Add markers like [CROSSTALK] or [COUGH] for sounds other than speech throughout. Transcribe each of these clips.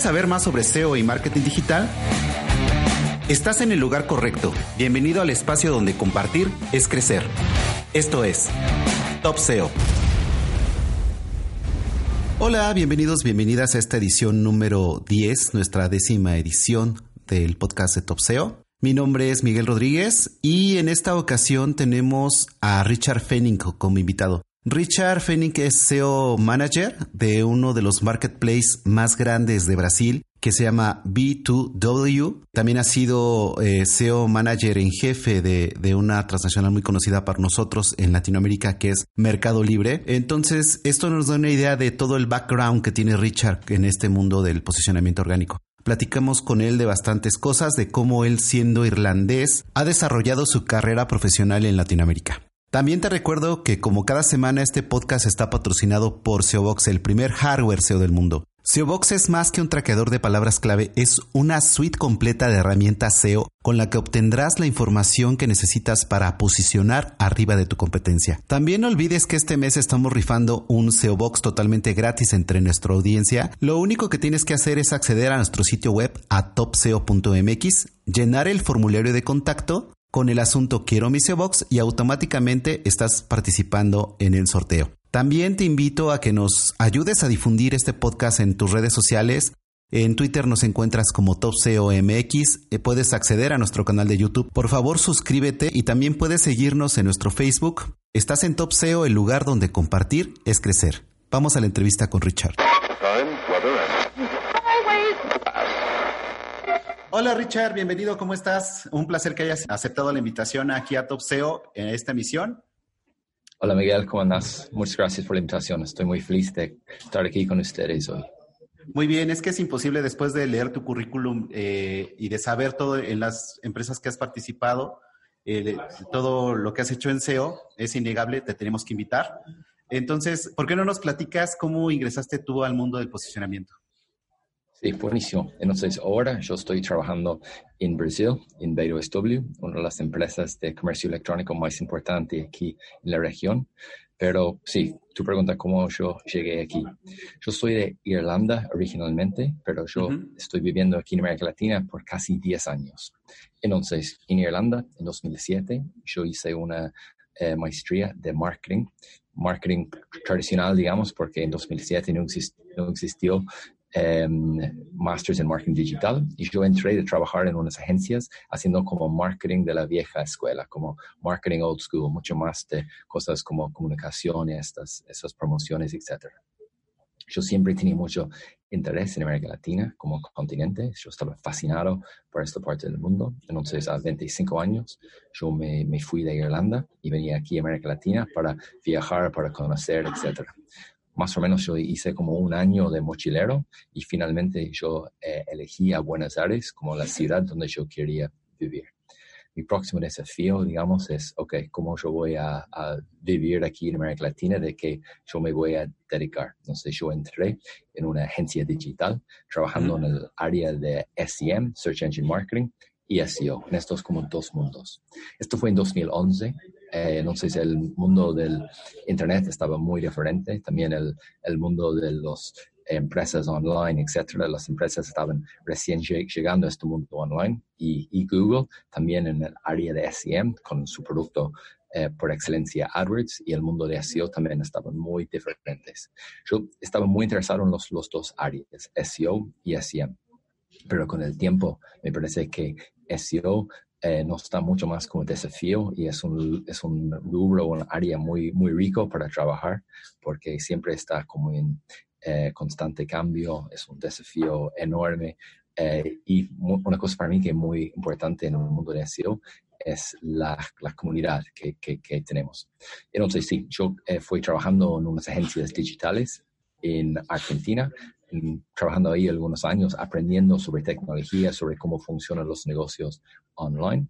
¿Quieres saber más sobre SEO y marketing digital? Estás en el lugar correcto. Bienvenido al espacio donde compartir es crecer. Esto es Top SEO. Hola, bienvenidos, bienvenidas a esta edición número 10, nuestra décima edición del podcast de Top SEO. Mi nombre es Miguel Rodríguez y en esta ocasión tenemos a Richard Fenning como invitado. Richard Fenning es SEO Manager de uno de los marketplaces más grandes de Brasil que se llama B2W. También ha sido eh, SEO Manager en jefe de, de, una transnacional muy conocida para nosotros en Latinoamérica que es Mercado Libre. Entonces, esto nos da una idea de todo el background que tiene Richard en este mundo del posicionamiento orgánico. Platicamos con él de bastantes cosas, de cómo él siendo irlandés ha desarrollado su carrera profesional en Latinoamérica. También te recuerdo que como cada semana este podcast está patrocinado por SEObox, el primer hardware SEO del mundo. SEObox es más que un traqueador de palabras clave, es una suite completa de herramientas SEO con la que obtendrás la información que necesitas para posicionar arriba de tu competencia. También no olvides que este mes estamos rifando un SEObox totalmente gratis entre nuestra audiencia. Lo único que tienes que hacer es acceder a nuestro sitio web a topseo.mx, llenar el formulario de contacto con el asunto Quiero mi Box y automáticamente estás participando en el sorteo. También te invito a que nos ayudes a difundir este podcast en tus redes sociales. En Twitter nos encuentras como TopSEOMX, eh, puedes acceder a nuestro canal de YouTube. Por favor, suscríbete y también puedes seguirnos en nuestro Facebook. Estás en TopSEO, el lugar donde compartir es crecer. Vamos a la entrevista con Richard. Hola Richard, bienvenido, ¿cómo estás? Un placer que hayas aceptado la invitación aquí a Top SEO en esta emisión. Hola Miguel, ¿cómo andas? Muchas gracias por la invitación. Estoy muy feliz de estar aquí con ustedes hoy. Muy bien, es que es imposible después de leer tu currículum eh, y de saber todo en las empresas que has participado, eh, todo lo que has hecho en SEO, es innegable, te tenemos que invitar. Entonces, ¿por qué no nos platicas cómo ingresaste tú al mundo del posicionamiento? Sí, buenísimo. Entonces, ahora yo estoy trabajando en Brasil, en BWSW, una de las empresas de comercio electrónico más importantes aquí en la región. Pero sí, tu pregunta cómo yo llegué aquí. Yo soy de Irlanda originalmente, pero yo estoy viviendo aquí en América Latina por casi 10 años. Entonces, en Irlanda, en 2007, yo hice una eh, maestría de marketing, marketing tradicional, digamos, porque en 2007 no, existió Masters en Marketing Digital y yo entré de trabajar en unas agencias haciendo como marketing de la vieja escuela, como marketing old school, mucho más de cosas como comunicación, estas, esas promociones, etc. Yo siempre tenía mucho interés en América Latina como continente. Yo estaba fascinado por esta parte del mundo. Entonces, a 25 años, yo me, me fui de Irlanda y venía aquí a América Latina para viajar, para conocer, etc más o menos yo hice como un año de mochilero y finalmente yo eh, elegí a Buenos Aires como la ciudad donde yo quería vivir. Mi próximo desafío, digamos, es, ok, ¿cómo yo voy a, vivir aquí en América Latina? ¿De qué yo me voy a dedicar? Entonces yo entré en una agencia digital trabajando en el área de SEM, Search Engine Marketing, y SEO, en estos como dos mundos. Esto fue en 2011 eh, entonces el mundo del Internet estaba muy diferente, también el, el mundo de las empresas online, etcétera. Las empresas estaban recién llegando a este mundo online y, y, Google también en el área de SEM con su producto eh, por excelencia AdWords y el mundo de SEO también estaban muy diferentes. Yo estaba muy interesado en los, los dos áreas, SEO y SEM, pero con el tiempo me parece que SEO eh, nos está mucho más como desafío y es un, es un rubro, un área muy, muy rico para trabajar porque siempre está como en eh, constante cambio, es un desafío enorme eh, y una cosa para mí que es muy importante en el mundo de SEO es la, la comunidad que, que, que, tenemos. Entonces, sí, yo fui trabajando en unas agencias digitales en Argentina trabajando ahí algunos años, aprendiendo sobre tecnología, sobre cómo funcionan los negocios online.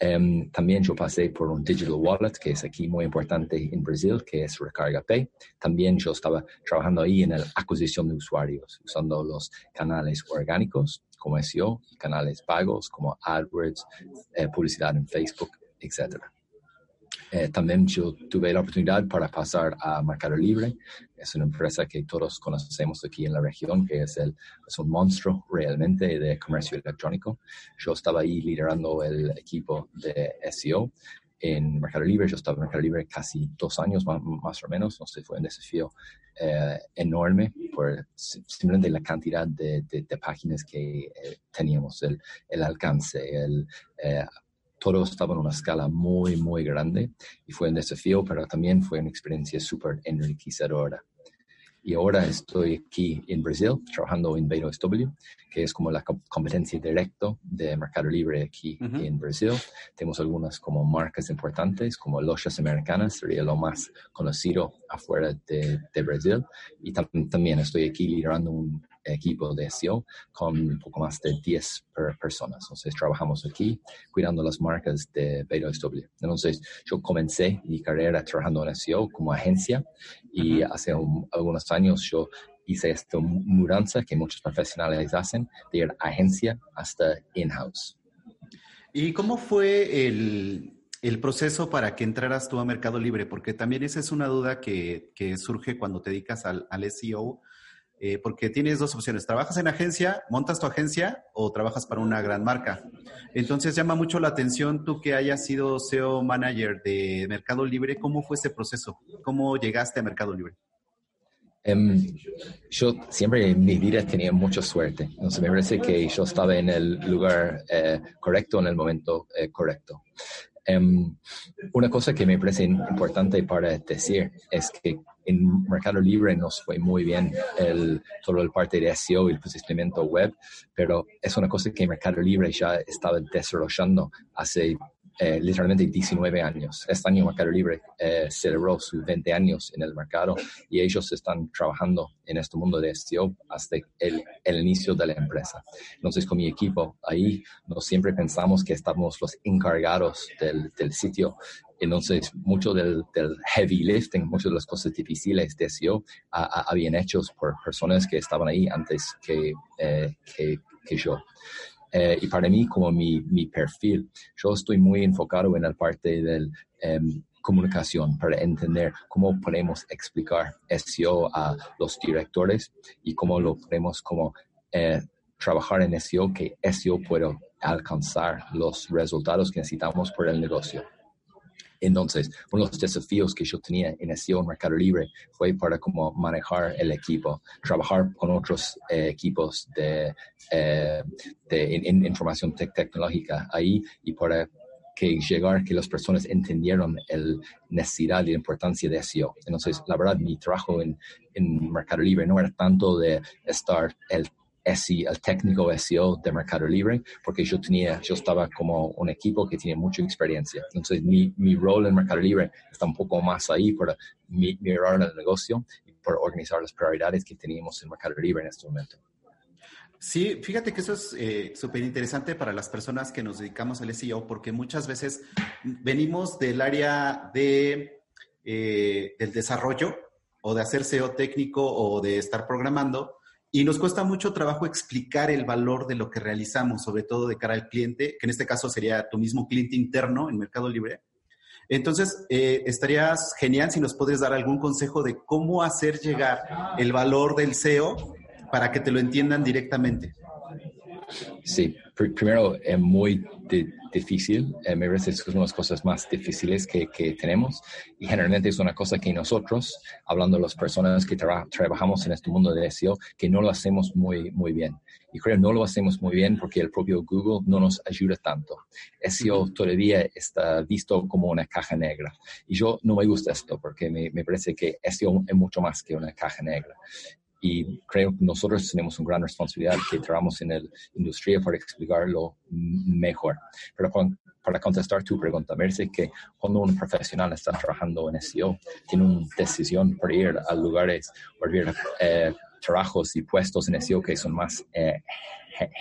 Em, también yo pasé por un digital wallet, que es aquí muy importante en Brasil, que es Recarga Pay. También yo estaba trabajando ahí en la adquisición de usuarios, usando los canales orgánicos como SEO y canales pagos como AdWords, eh, publicidad en Facebook, etc. Eh, también yo tuve la oportunidad para pasar a Mercado Libre. Es una empresa que todos conocemos aquí en la región, que es, el, es un monstruo realmente de comercio electrónico. Yo estaba ahí liderando el equipo de SEO en Mercado Libre. Yo estaba en Mercado Libre casi dos años más, o menos. Entonces fue un desafío eh, enorme por simplemente la cantidad de, páginas que eh, teníamos, el, el alcance, el todo estaba en una escala muy, muy grande y fue un desafío, pero también fue una experiencia súper enriquecedora. Y ahora estoy aquí en Brasil trabajando en Beto SW, que es como la competencia directa de Mercado Libre aquí en Brasil. Tenemos algunas como marcas importantes, como Lojas Americanas, sería lo más conocido afuera de, de Brasil. Y también estoy aquí liderando un equipo de SEO con un poco más de 10 personas. Entonces trabajamos aquí cuidando las marcas de SW. Entonces yo comencé mi carrera trabajando en SEO como agencia y hace algunos años yo hice esta mudanza que muchos profesionales hacen de ir agencia hasta in-house. ¿Y cómo fue el, el, proceso para que entraras tú a Mercado Libre? Porque también esa es una duda que, que surge cuando te dedicas al, al SEO eh, porque tienes dos opciones. Trabajas en agencia, montas tu agencia o trabajas para una gran marca. Entonces llama mucho la atención tú que hayas sido SEO manager de Mercado Libre. ¿Cómo fue ese proceso? ¿Cómo llegaste a Mercado Libre? Em, yo siempre en mi vida tenía mucha suerte. Entonces me parece que yo estaba en el lugar eh, correcto en el momento eh, correcto. Em, una cosa que me parece importante para decir es que en Mercado Libre nos fue muy bien todo el parte de SEO y el posicionamiento web, pero es una cosa que Mercado Libre ya estaba desarrollando hace eh, literalmente 19 años. Este año Mercado Libre eh, celebró sus 20 años en el mercado y ellos están trabajando en este mundo de SEO hasta el, el inicio de la empresa. Entonces, con mi equipo ahí, no siempre pensamos que estamos los encargados del, del sitio entonces, mucho del, del, heavy lifting, muchas de las cosas difíciles de SEO habían hechos por personas que estaban ahí antes que, eh, que, que yo. Eh, y para mí, como mi, mi, perfil, yo estoy muy enfocado en la parte de em, comunicación para entender cómo podemos explicar SEO a los directores y cómo lo podemos como eh, trabajar en SEO que SEO pueda alcanzar los resultados que necesitamos por el negocio. Entonces, uno de los desafíos que yo tenía en SEO Mercado Libre fue para cómo manejar el equipo, trabajar con otros eh, equipos de, eh, de información tecnológica ahí y para que llegar que las personas entendieron el necesidad y la importancia de SEO. Entonces, la verdad, mi trabajo en, en Mercado Libre no era tanto de estar el el técnico SEO de Mercado Libre, porque yo tenía, yo estaba como un equipo que tiene mucha experiencia. Entonces, mi, mi rol en Mercado Libre está un poco más ahí para mirar el negocio y para organizar las prioridades que teníamos en Mercado Libre en este momento. Sí, fíjate que eso es eh, súper interesante para las personas que nos dedicamos al SEO, porque muchas veces venimos del área de, eh, del desarrollo o de hacer SEO técnico o de estar programando, y nos cuesta mucho trabajo explicar el valor de lo que realizamos, sobre todo de cara al cliente, que en este caso sería tu mismo cliente interno en Mercado Libre. Entonces, eh, estarías genial si nos puedes dar algún consejo de cómo hacer llegar el valor del SEO para que te lo entiendan directamente. Sí, primero es muy difícil, eh, me parece que es una de las cosas más difíciles que, que, tenemos y generalmente es una cosa que nosotros, hablando de las personas que trabajamos en este mundo de SEO, que no lo hacemos muy, muy bien. Y creo que no lo hacemos muy bien porque el propio Google no nos ayuda tanto. SEO todavía está visto como una caja negra. Y yo no me gusta esto porque me, me parece que SEO es mucho más que una caja negra y creo que nosotros tenemos una gran responsabilidad que trabajamos en la industria para explicarlo mejor. Pero para contestar tu pregunta, me parece que cuando un profesional está trabajando en SEO, tiene una decisión para ir a lugares o ir eh, trabajos y puestos en SEO que son más eh,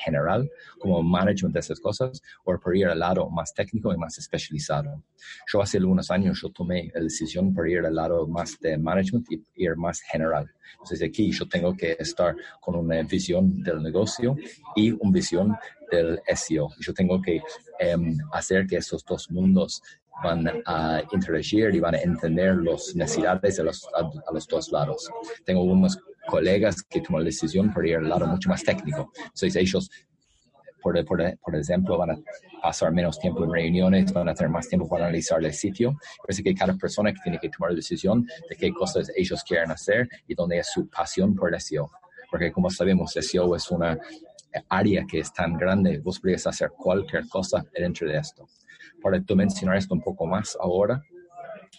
general, como management de esas cosas, o por ir al lado más técnico y más especializado. Yo hace algunos años yo tomé la decisión por ir al lado más de management y ir más general. Entonces aquí yo tengo que estar con una visión del negocio y una visión del SEO. Yo tengo que em, hacer que esos dos mundos van a interagir y van a entender las necesidades de los, a, los dos lados. Tengo unos colegas que toman la decisión por ir al lado mucho más técnico. Entonces ellos, por, por, por, ejemplo, van a pasar menos tiempo en reuniones, van a tener más tiempo para analizar el sitio. Parece que cada persona que tiene que tomar la decisión de qué cosas ellos quieren hacer y dónde es su pasión por el SEO. Porque como sabemos, SEO es una área que es tan grande, vos podrías hacer cualquier cosa dentro de esto. Para mencionar esto un poco más ahora,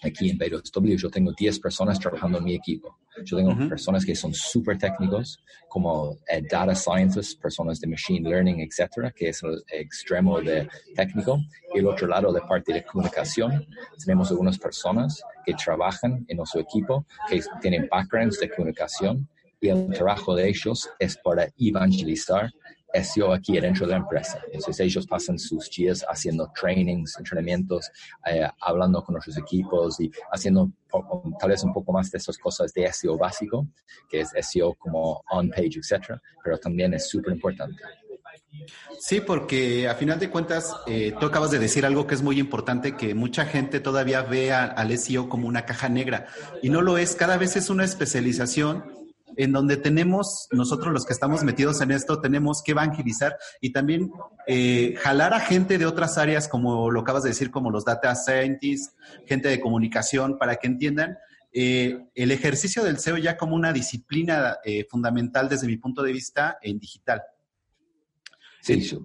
aquí en W yo tengo 10 personas trabajando en mi equipo. Yo tengo personas que son súper técnicos, como eh, data scientists, personas de machine learning, etcétera, que es el extremo de técnico. Y el otro lado, de parte de comunicación, tenemos algunas personas que trabajan en nuestro equipo, que tienen backgrounds de comunicación, y el trabajo de ellos es para evangelizar SEO aquí dentro de la empresa. Entonces ellos pasan sus días haciendo trainings, entrenamientos, eh, hablando con nuestros equipos y haciendo tal vez un poco más de esas cosas de SEO básico, que es SEO como on-page, etcétera, pero también es súper importante. Sí, porque a final de cuentas, eh, tú acabas de decir algo que es muy importante, que mucha gente todavía ve al SEO como una caja negra y no lo es, cada vez es una especialización en donde tenemos, nosotros los que estamos metidos en esto, tenemos que evangelizar y también eh, jalar a gente de otras áreas, como lo acabas de decir, como los data scientists, gente de comunicación, para que entiendan eh, el ejercicio del SEO ya como una disciplina eh, fundamental desde mi punto de vista en digital. Sí,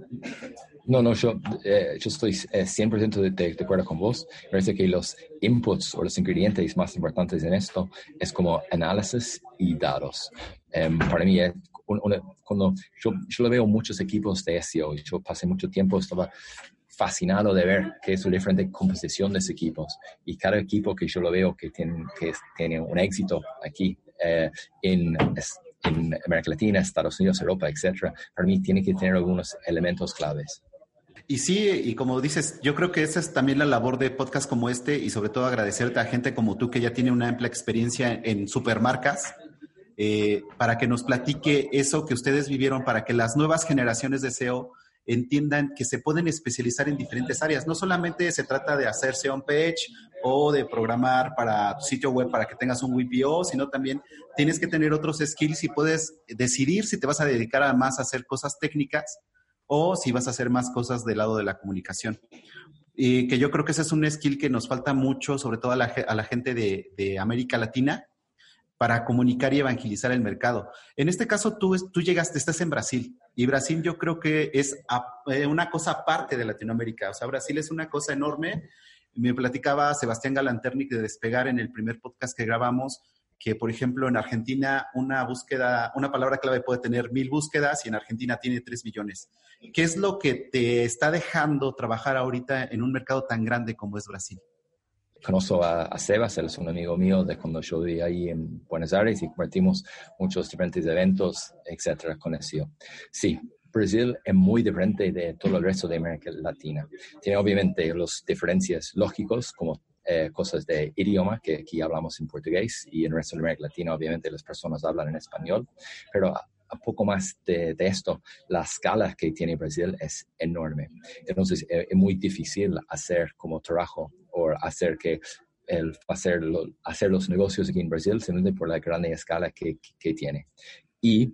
no, no, yo, eh, yo estoy 100% de, de, acuerdo con vos. Parece que los inputs o los ingredientes más importantes en esto es como análisis y datos. Em, para mí, cuando yo, yo lo veo muchos equipos de SEO, yo pasé mucho tiempo, estaba fascinado de ver qué es la diferente composición de esos equipos. Y cada equipo que yo lo veo que tiene, que tiene un éxito aquí eh, en en América Latina, Estados Unidos, Europa, etcétera, para mí tiene que tener algunos elementos claves. Y sí, y como dices, yo creo que esa es también la labor de podcast como este y sobre todo agradecerte a gente como tú que ya tiene una amplia experiencia en supermarcas eh, para que nos platique eso que ustedes vivieron, para que las nuevas generaciones de SEO entiendan que se pueden especializar en diferentes áreas. No solamente se trata de hacerse on page o de programar para tu sitio web para que tengas un WPO, sino también tienes que tener otros skills y puedes decidir si te vas a dedicar a más a hacer cosas técnicas o si vas a hacer más cosas del lado de la comunicación. Y que yo creo que ese es un skill que nos falta mucho, sobre todo a la, gente de, América Latina, para comunicar y evangelizar el mercado. En este caso, tú, tú llegaste, estás en Brasil, y Brasil yo creo que es eh, una cosa aparte de Latinoamérica. O sea, Brasil es una cosa enorme. Me platicaba Sebastián Galanternic de Despegar en el primer podcast que grabamos, que por ejemplo en Argentina una búsqueda, una palabra clave puede tener mil búsquedas y en Argentina tiene tres millones. ¿Qué es lo que te está dejando trabajar ahorita en un mercado tan grande como es Brasil? conozco a, Sebas, él es un amigo mío de cuando yo viví ahí en Buenos Aires y compartimos muchos diferentes eventos, etcétera, con eso. Sí, Brasil es muy diferente de todo el resto de América Latina. Tiene obviamente las diferencias lógicas como eh, cosas de idioma, que aquí hablamos en portugués y en el resto de América Latina obviamente las personas hablan en español, pero a, poco más de, esto, la escala que tiene Brasil es enorme. Entonces eh, es muy difícil hacer como trabajo o hacer que el hacer, hacer los negocios aquí en Brasil simplemente por la gran escala que, que tiene. Y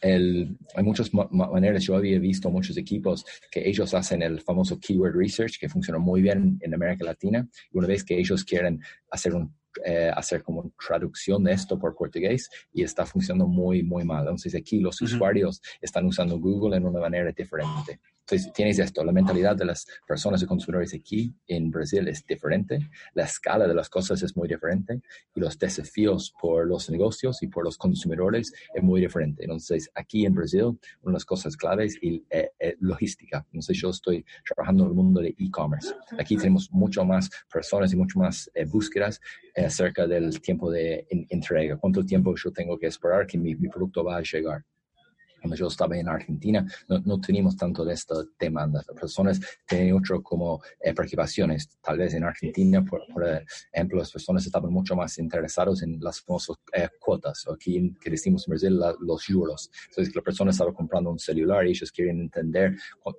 el, hay muchas maneras, yo había visto muchos equipos que ellos hacen el famoso keyword research, que funciona muy bien en América Latina, y una vez que ellos quieren hacer un eh, hacer como traducción de esto por portugués y está funcionando muy, muy mal. Entonces aquí los usuarios están usando Google en una manera diferente. Entonces, tienes esto, la mentalidad de las personas y consumidores aquí en Brasil es diferente, la escala de las cosas es muy diferente y los desafíos por los negocios y por los consumidores es muy diferente. Entonces, aquí en Brasil, una de las cosas claves es eh, eh, logística. Entonces, yo estoy trabajando en el mundo de e-commerce. Aquí tenemos mucho más personas y mucho más eh, búsquedas acerca del tiempo de entrega, cuánto tiempo yo tengo que esperar que mi producto va a llegar yo estaba en Argentina, no, teníamos tanto de esta demanda. Las personas tenían otro como eh, preocupaciones. Tal vez en Argentina, por, ejemplo, las personas estaban mucho más interesadas en las famosas eh, cuotas, o aquí que decimos en Brasil, los juros. Entonces, la persona estaba comprando un celular y ellos quieren entender,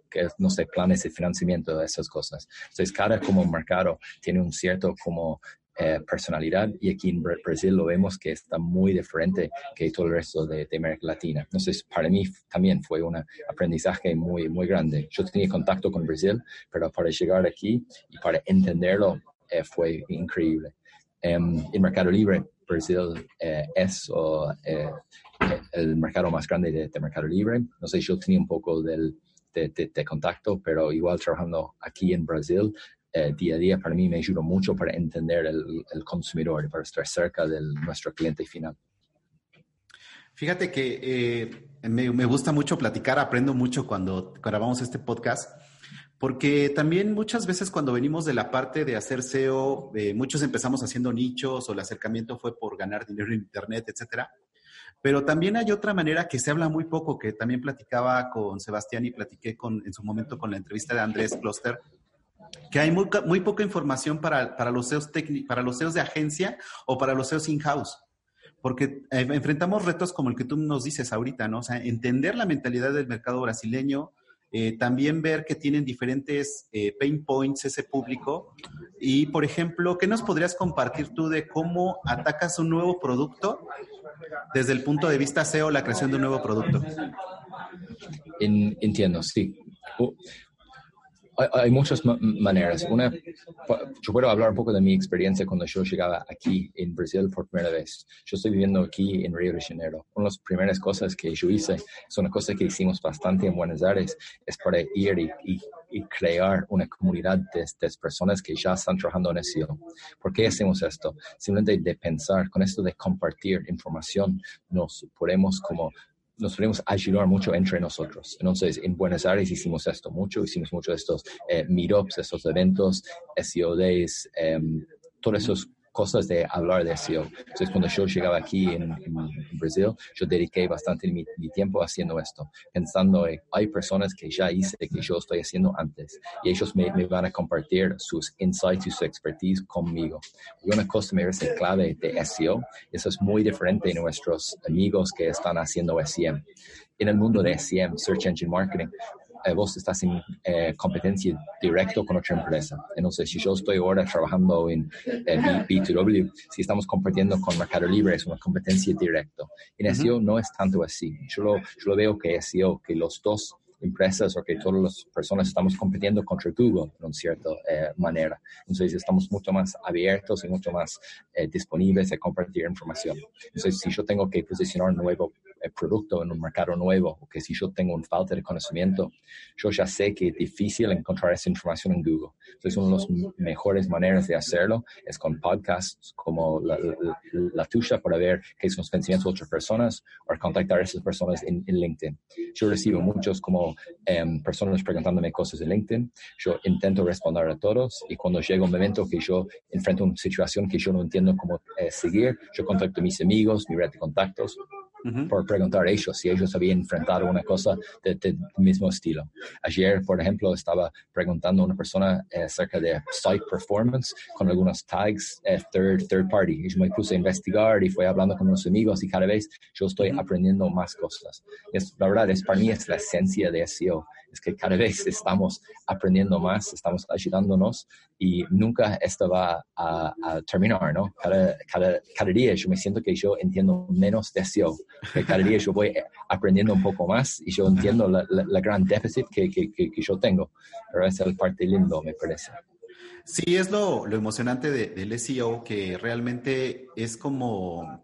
que, no sé, planes de financiamiento de esas cosas. Entonces, cada como mercado tiene un cierto como eh, personalidad y aquí en Brasil lo vemos que está muy diferente que todo el resto de, América Latina. Entonces, para mí también fue un aprendizaje muy, muy grande. Yo tenía contacto con Brasil, pero para llegar aquí y para entenderlo eh, fue increíble. en el Mercado Libre, Brasil eh, es el mercado más grande de, Mercado Libre. No sé, yo tenía un poco del, de, de, contacto, pero igual trabajando aquí en Brasil, eh, día a día para mí me ayudó mucho para entender el, el consumidor, para estar cerca de nuestro cliente final. Fíjate que eh, me, me, gusta mucho platicar, aprendo mucho cuando grabamos este podcast, porque también muchas veces cuando venimos de la parte de hacer SEO, eh, muchos empezamos haciendo nichos o el acercamiento fue por ganar dinero en Internet, etcétera. Pero también hay otra manera que se habla muy poco, que también platicaba con Sebastián y platiqué con, en su momento con la entrevista de Andrés Kloster, que hay muy, muy poca información para, para los SEOs para los SEOs de agencia o para los SEOs in-house. Porque eh, enfrentamos retos como el que tú nos dices ahorita, ¿no? O sea, entender la mentalidad del mercado brasileño, eh, también ver que tienen diferentes eh, pain points ese público. Y, por ejemplo, ¿qué nos podrías compartir tú de cómo atacas un nuevo producto desde el punto de vista SEO, la creación de un nuevo producto? entiendo, sí hay, muchas maneras. Una, yo puedo hablar un poco de mi experiencia cuando yo llegaba aquí en Brasil por primera vez. Yo estoy viviendo aquí en Río de Janeiro. Una de las primeras cosas que yo hice, es una cosa que hicimos bastante en Buenos Aires, es para ir y, crear una comunidad de, de, personas que ya están trabajando en SEO. ¿Por qué hacemos esto? Simplemente de pensar, con esto de compartir información, nos podemos como nos podemos ayudar mucho entre nosotros. Entonces, en Buenos Aires hicimos esto mucho, hicimos mucho de estos eh, meetups, estos eventos, SEO Days, em, todos esos cosas de hablar de SEO. Entonces, cuando yo llegaba aquí en, Brasil, yo dediqué bastante mi, tiempo haciendo esto, pensando, en, hay personas que ya hice, que yo estoy haciendo antes, y ellos me, van a compartir sus insights y su expertise conmigo. Y una cosa me parece clave de SEO, eso es muy diferente de nuestros amigos que están haciendo SEM. En el mundo de SEM, Search Engine Marketing, eh, vos estás en eh, competencia directa con otra empresa. Entonces, si yo estoy ahora trabajando en B2W, si estamos compartiendo con Mercado Libre, es una competencia directa. En SEO no es tanto así. Yo lo, yo lo veo que SEO, que los dos empresas o que todas las personas estamos compitiendo contra Google de una cierta eh, manera. Entonces estamos mucho más abiertos y mucho más disponibles a compartir información. Entonces si yo tengo que posicionar un nuevo producto en un mercado nuevo o que si yo tengo una falta de conocimiento, yo ya sé que es difícil encontrar esa información en Google. Entonces, una de las mejores maneras de hacerlo es con podcasts como la, la, tuya para ver qué son los pensamientos de otras personas o contactar a esas personas en, LinkedIn. Yo recibo muchos como em, personas preguntándome cosas en LinkedIn. Yo intento responder a todos y cuando llega un momento que yo enfrento una situación que yo no entiendo cómo eh, seguir, yo contacto a mis amigos, mi red de contactos por preguntar a ellos si ellos habían enfrentado una cosa del de, mismo estilo. Ayer, por ejemplo, estaba preguntando a una persona eh, acerca de site performance con algunos tags eh, third, third party. Y yo me puse a investigar y fui hablando con unos amigos y cada vez yo estoy aprendiendo más cosas. Es, la verdad, es, para mí es la esencia de SEO es que cada vez estamos aprendiendo más, estamos ayudándonos y nunca esto va a, terminar, ¿no? Cada, cada, cada, día yo me siento que yo entiendo menos de SEO, que cada día yo voy aprendiendo un poco más y yo entiendo la, la, gran déficit que, que, que, yo tengo, pero esa es la parte lindo, me parece. Sí, es lo, lo emocionante de, del SEO, que realmente es como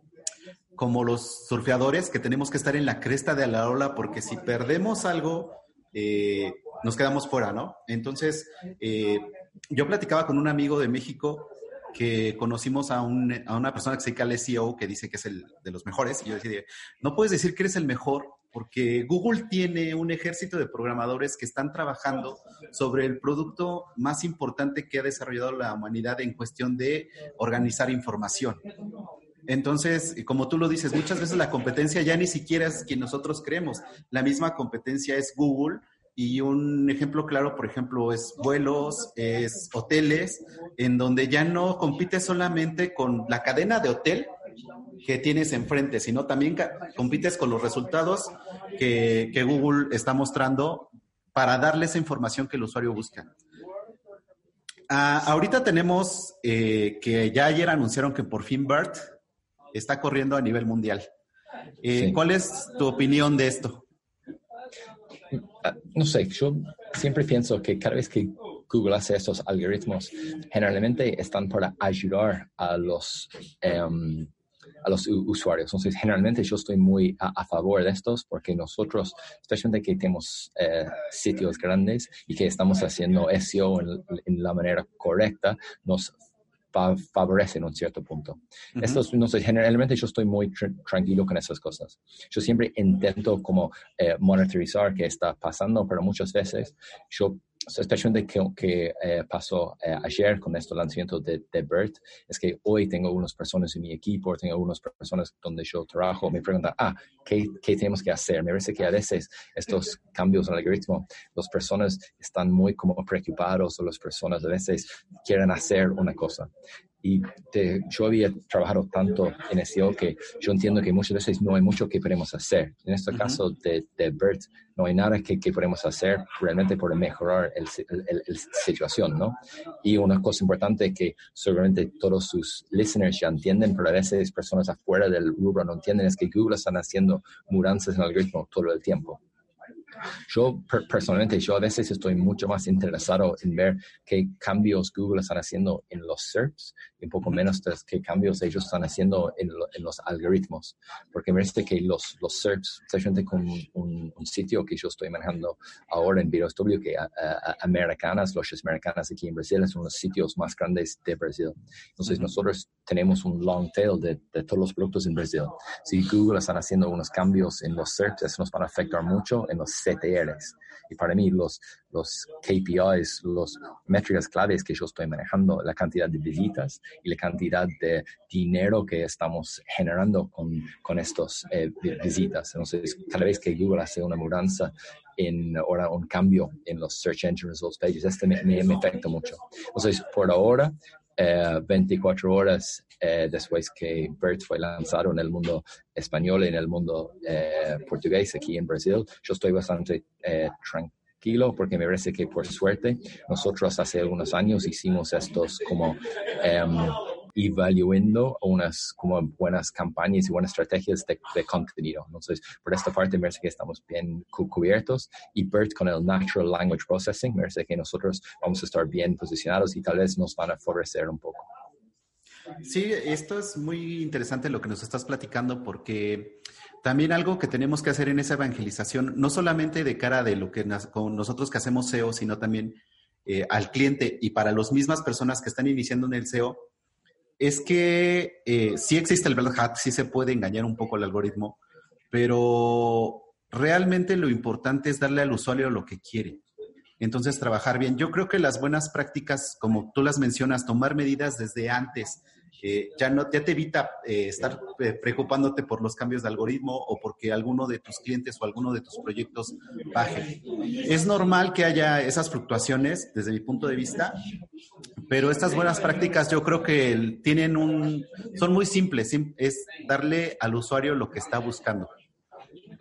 como los surfeadores que tenemos que estar en la cresta de la ola porque si perdemos algo, eh, nos quedamos fuera, ¿no? Entonces, eh, yo platicaba con un amigo de México que conocimos a, una persona que se dedica al SEO que dice que es el de los mejores. Y yo decía, no puedes decir que eres el mejor porque Google tiene un ejército de programadores que están trabajando sobre el producto más importante que ha desarrollado la humanidad en cuestión de organizar información. Entonces, como tú lo dices, muchas veces la competencia ya ni siquiera es quien nosotros creemos. La misma competencia es Google y un ejemplo claro, por ejemplo, es vuelos, es hoteles, en donde ya no compites solamente con la cadena de hotel que tienes enfrente, sino también compites con los resultados que, Google está mostrando para darle esa información que el usuario busca. Ah, ahorita tenemos eh, que ya ayer anunciaron que por fin BERT está corriendo a nivel mundial. Eh, ¿Cuál es tu opinión de esto? Ah, no sé, yo siempre pienso que cada vez que Google hace estos algoritmos, generalmente están para ayudar a los, em, a los usuarios. Entonces, generalmente yo estoy muy a, favor de estos porque nosotros, especialmente que tenemos eh, sitios grandes y que estamos haciendo SEO en, en la manera correcta, nos favorecen un cierto punto. no sé, generalmente yo estoy muy tranquilo con esas cosas. Yo siempre intento como eh, monitorizar qué está pasando, pero muchas veces yo especialmente que, que eh, pasó eh, ayer con este lanzamiento de, de BERT, es que hoy tengo algunas personas en mi equipo, tengo algunas personas donde yo trabajo, me preguntan, ah, ¿qué, ¿qué, tenemos que hacer? Me parece que a veces estos cambios en el algoritmo, las personas están muy como preocupados o las personas a veces quieren hacer una cosa. Y yo había trabajado tanto en SEO que yo entiendo que muchas veces no hay mucho que podemos hacer. En este caso de, de BERT, no hay nada que, que podemos hacer realmente por mejorar la situación, ¿no? Y una cosa importante que seguramente todos sus listeners ya entienden, pero a veces personas afuera del rubro no entienden, es que Google están haciendo mudanzas en el algoritmo todo el tiempo. Yo personalmente, yo a veces estoy mucho más interesado en ver qué cambios Google están haciendo en los SERPs y un poco menos de qué cambios ellos están haciendo en, los algoritmos. Porque me parece que los, los SERPs, especialmente con un, sitio que yo estoy manejando ahora en VideoSW, que Americanas, los Americanas aquí en Brasil, son los sitios más grandes de Brasil. Entonces, nosotros tenemos un long tail de, de, todos los productos en Brasil. Si Google están haciendo unos cambios en los SERPs, eso nos va a afectar mucho en los CTRs. Y para mí los, los KPIs, las métricas claves que yo estoy manejando, la cantidad de visitas y la cantidad de dinero que estamos generando con, con estas eh, visitas. Entonces, cada vez que Google hace una mudanza en ahora un cambio en los Search Engine Results Pages, este me, me, me afecta mucho. Entonces, por ahora, 24 eh, horas eh, después que BERT fue lanzado en el mundo español y en el mundo eh, portugués aquí en Brasil. Yo estoy bastante tranquilo porque me parece que por suerte nosotros hace algunos años hicimos estos como evaluando unas como buenas campañas y buenas estrategias de, contenido. Entonces, por esta parte, me parece que estamos bien cubiertos y BERT con el Natural Language Processing, me parece que nosotros vamos a estar bien posicionados y tal vez nos van a favorecer un poco. Sí, esto es muy interesante lo que nos estás platicando porque también algo que tenemos que hacer en esa evangelización, no solamente de cara de lo que con nosotros que hacemos SEO, sino también eh, al cliente y para las mismas personas que están iniciando en el SEO, es que eh, sí existe el Bell Hat, sí se puede engañar un poco el algoritmo, pero realmente lo importante es darle al usuario lo que quiere. Entonces, trabajar bien. Yo creo que las buenas prácticas, como tú las mencionas, tomar medidas desde antes, ya, no, ya te evita eh, estar eh, preocupándote por los cambios de algoritmo o porque alguno de tus clientes o alguno de tus proyectos baje. Es normal que haya esas fluctuaciones desde mi punto de vista, pero estas buenas prácticas yo creo que tienen un, son muy simples, es darle al usuario lo que está buscando.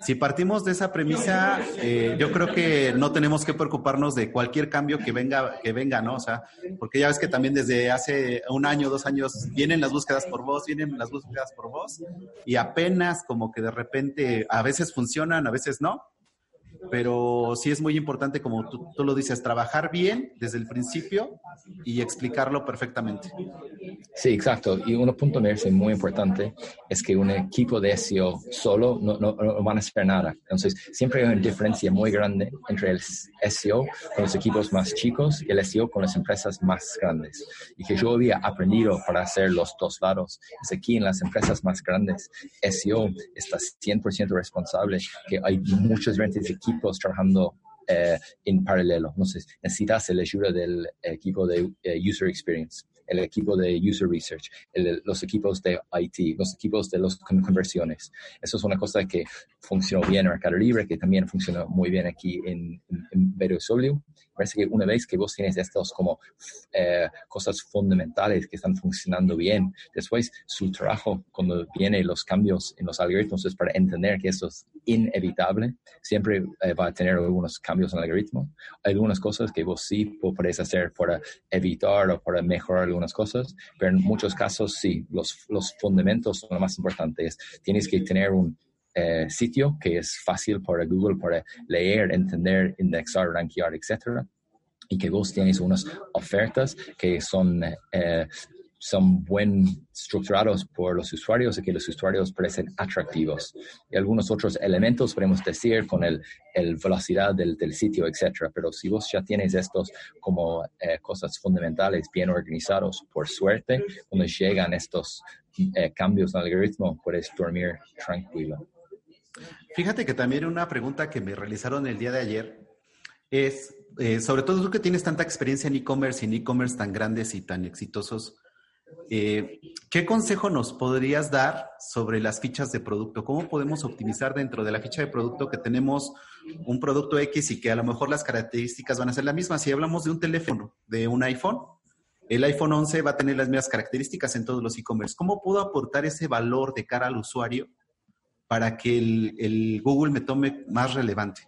Si partimos de esa premisa, eh, yo creo que no tenemos que preocuparnos de cualquier cambio que venga, que venga, ¿no? O sea, porque ya ves que también desde hace un año, dos años, vienen las búsquedas por voz, vienen las búsquedas por voz, y apenas como que de repente a veces funcionan, a veces no. Pero sí es muy importante, como tú, lo dices, trabajar bien desde el principio y explicarlo perfectamente. Sí, exacto. Y un punto muy importante es que un equipo de SEO solo no, no, no, van a hacer nada. Entonces, siempre hay una diferencia muy grande entre el SEO con los equipos más chicos y el SEO con las empresas más grandes. Y que yo había aprendido para hacer los dos lados. Es aquí en las empresas más grandes, SEO está 100% responsable, que hay muchos diferentes equipos trabajando eh, en paralelo. Entonces, necesitas la ayuda del equipo de eh, User Experience, el equipo de User Research, los equipos de IT, los equipos de las conversiones. Eso es una cosa que funcionó bien en Mercado Libre, que también funcionó muy bien aquí en, en, en Parece que una vez que vos tienes estos como eh, cosas fundamentales que están funcionando bien, después su trabajo cuando vienen los cambios en los algoritmos es para entender que esto es inevitable. Siempre eh, va a tener algunos cambios en el algoritmo. Hay algunas cosas que vos sí podés hacer para evitar o para mejorar algunas cosas, pero en muchos casos sí, los, los fundamentos son lo más importantes. Tienes que tener un eh, sitio que es fácil para Google para leer, entender, indexar, rankear, etc. Y que vos tienes unas ofertas que son eh, son buen estructurados por los usuarios y que los usuarios parecen atractivos. Y algunos otros elementos podemos decir con el, el velocidad del, del, sitio, etcétera. Pero si vos ya tienes estos como eh, cosas fundamentales bien organizados, por suerte, cuando llegan estos cambios en el algoritmo, puedes dormir tranquilo. Fíjate que también una pregunta que me realizaron el día de ayer es, eh, sobre todo tú que tienes tanta experiencia en e-commerce y en e-commerce tan grandes y tan exitosos, eh, ¿qué consejo nos podrías dar sobre las fichas de producto? ¿Cómo podemos optimizar dentro de la ficha de producto que tenemos un producto X y que a lo mejor las características van a ser las mismas? Si hablamos de un teléfono, de un iPhone, el iPhone 11 va a tener las mismas características en todos los e-commerce. ¿Cómo puedo aportar ese valor de cara al usuario para que el, Google me tome más relevante?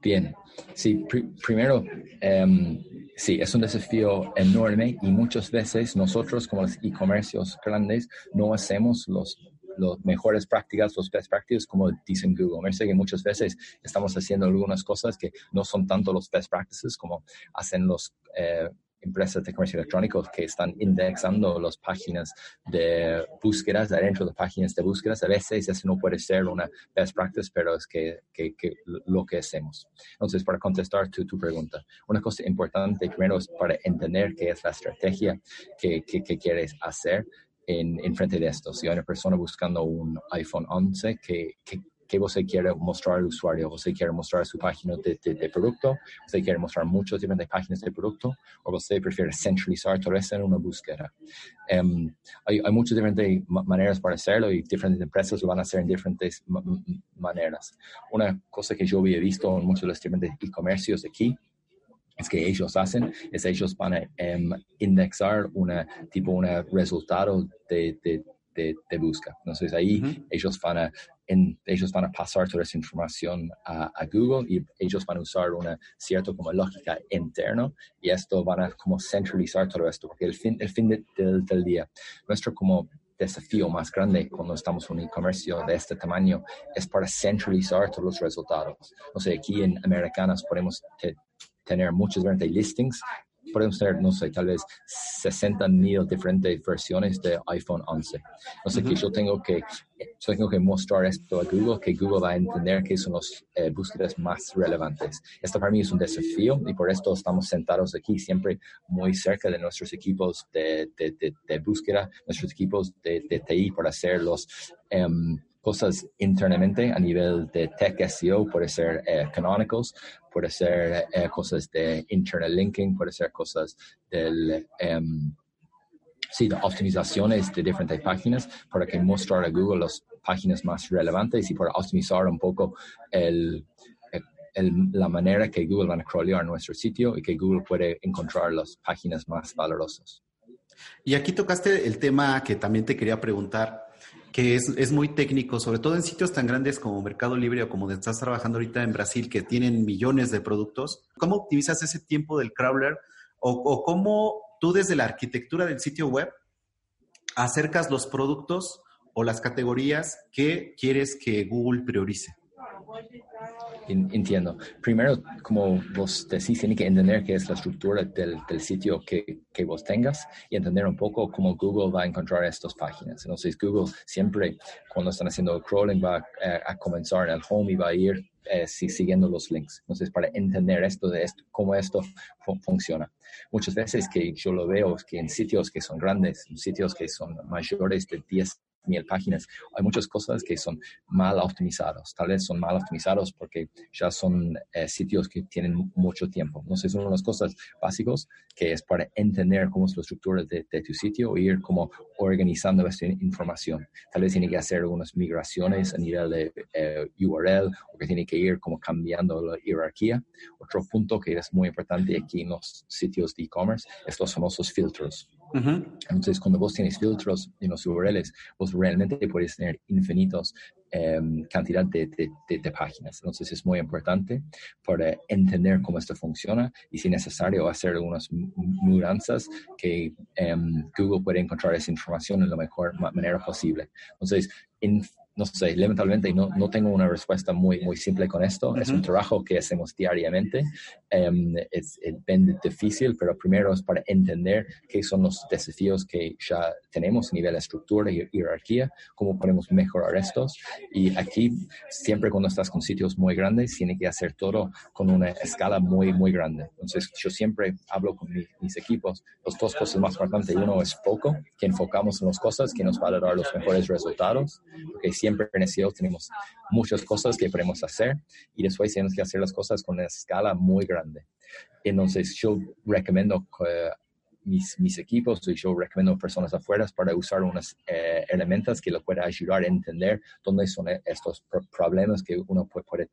Bien, sí, primero, em, sí, es un desafío enorme y muchas veces nosotros como los e-comercios grandes no hacemos los los mejores prácticas, los best practices, como dicen Google. Me parece que muchas veces estamos haciendo algunas cosas que no son tanto los best practices como hacen los eh, empresas de comercio electrónico que están indexando las páginas de búsquedas, dentro de páginas de búsquedas. A veces eso no puede ser una best practice, pero es que, que, lo que hacemos. Entonces, para contestar tu, tu, pregunta, una cosa importante primero es para entender qué es la estrategia que, que, que quieres hacer en, en, frente de esto. Si hay una persona buscando un iPhone 11 que, que, que usted quiere mostrar al usuario. Usted quiere mostrar su página de, de, producto, usted quiere mostrar muchas diferentes páginas de producto, o usted prefiere centralizar todo eso en una búsqueda. Um, hay, hay, muchas diferentes maneras para hacerlo y diferentes empresas lo van a hacer en diferentes maneras. Una cosa que yo había visto en muchos de los diferentes e-comercios aquí es que ellos hacen es ellos van a um, indexar una tipo un resultado de, de, de, de, busca. Entonces ahí ellos van a ellos van a pasar toda esa información a, Google y ellos van a usar una cierta como lógica interna y esto van a como centralizar todo esto, porque el fin, el fin del día, nuestro como desafío más grande cuando estamos en un e-comercio de este tamaño es para centralizar todos los resultados. No sé, aquí en Americanas podemos tener muchos diferentes listings podemos tener, no sé, tal vez 60 mil diferentes versiones de iPhone 11. No sé, que yo tengo que, yo tengo que mostrar esto a Google, que Google va a entender que son las eh, búsquedas más relevantes. Esto para mí es un desafío y por esto estamos sentados aquí siempre muy cerca de nuestros equipos de, de, de, búsqueda, nuestros equipos de, TI para hacer los... Um, cosas internamente a nivel de tech SEO, puede ser eh, canonicals, puede ser eh, cosas de internal linking, puede ser cosas del, um, sí, de optimizaciones de diferentes páginas para que mostrar a Google las páginas más relevantes y para optimizar un poco el, el, la manera que Google va a crawlear nuestro sitio y que Google puede encontrar las páginas más valorosas. Y aquí tocaste el tema que también te quería preguntar que es, es, muy técnico, sobre todo en sitios tan grandes como Mercado Libre o como estás trabajando ahorita en Brasil, que tienen millones de productos. ¿Cómo optimizas ese tiempo del crawler o, o cómo tú desde la arquitectura del sitio web acercas los productos o las categorías que quieres que Google priorice? Entiendo. Primero, como vos decís, tiene que entender qué es la estructura del, del sitio que, que, vos tengas y entender un poco cómo Google va a encontrar estas páginas. Entonces, Google siempre, cuando están haciendo el crawling, va a, comenzar en el home y va a ir eh, siguiendo los links. Entonces, para entender esto de esto, cómo esto funciona. Muchas veces que yo lo veo que en sitios que son grandes, en sitios que son mayores de 10 mil páginas. Hay muchas cosas que son mal optimizados. Tal vez son mal optimizados porque ya son eh, sitios que tienen mucho tiempo. Entonces, una de las cosas básicas que es para entender cómo es la estructura de, tu sitio e ir como organizando esta información. Tal vez tiene que hacer algunas migraciones a nivel de eh, URL o que tiene que ir como cambiando la jerarquía. Otro punto que es muy importante aquí en los sitios de e-commerce es los famosos filtros. Entonces, cuando vos tienes filtros en los URLs, vos realmente puedes tener infinitos em, cantidad de, de, páginas. Entonces, es muy importante para entender cómo esto funciona y, si necesario, hacer algunas mudanzas que em, Google puede encontrar esa información en la mejor manera posible. Entonces, en no sé, lamentablemente no, no tengo una respuesta muy, muy simple con esto. Es un trabajo que hacemos diariamente. Um, es, difícil, pero primero es para entender qué son los desafíos que ya tenemos a nivel de estructura y jerarquía, cómo podemos mejorar estos. Y aquí, siempre cuando estás con sitios muy grandes, tiene que hacer todo con una escala muy, muy grande. Entonces, yo siempre hablo con mis equipos. Las dos cosas más importantes, uno es foco, que enfocamos en las cosas que nos va a dar los mejores resultados, porque siempre en SEO tenemos muchas cosas que podemos hacer y después tenemos que hacer las cosas con una escala muy grande. Entonces yo recomiendo que mis, mis equipos y yo recomiendo personas afuera para usar unas eh, herramientas que lo puedan ayudar a entender dónde son estos problemas que uno puede, puede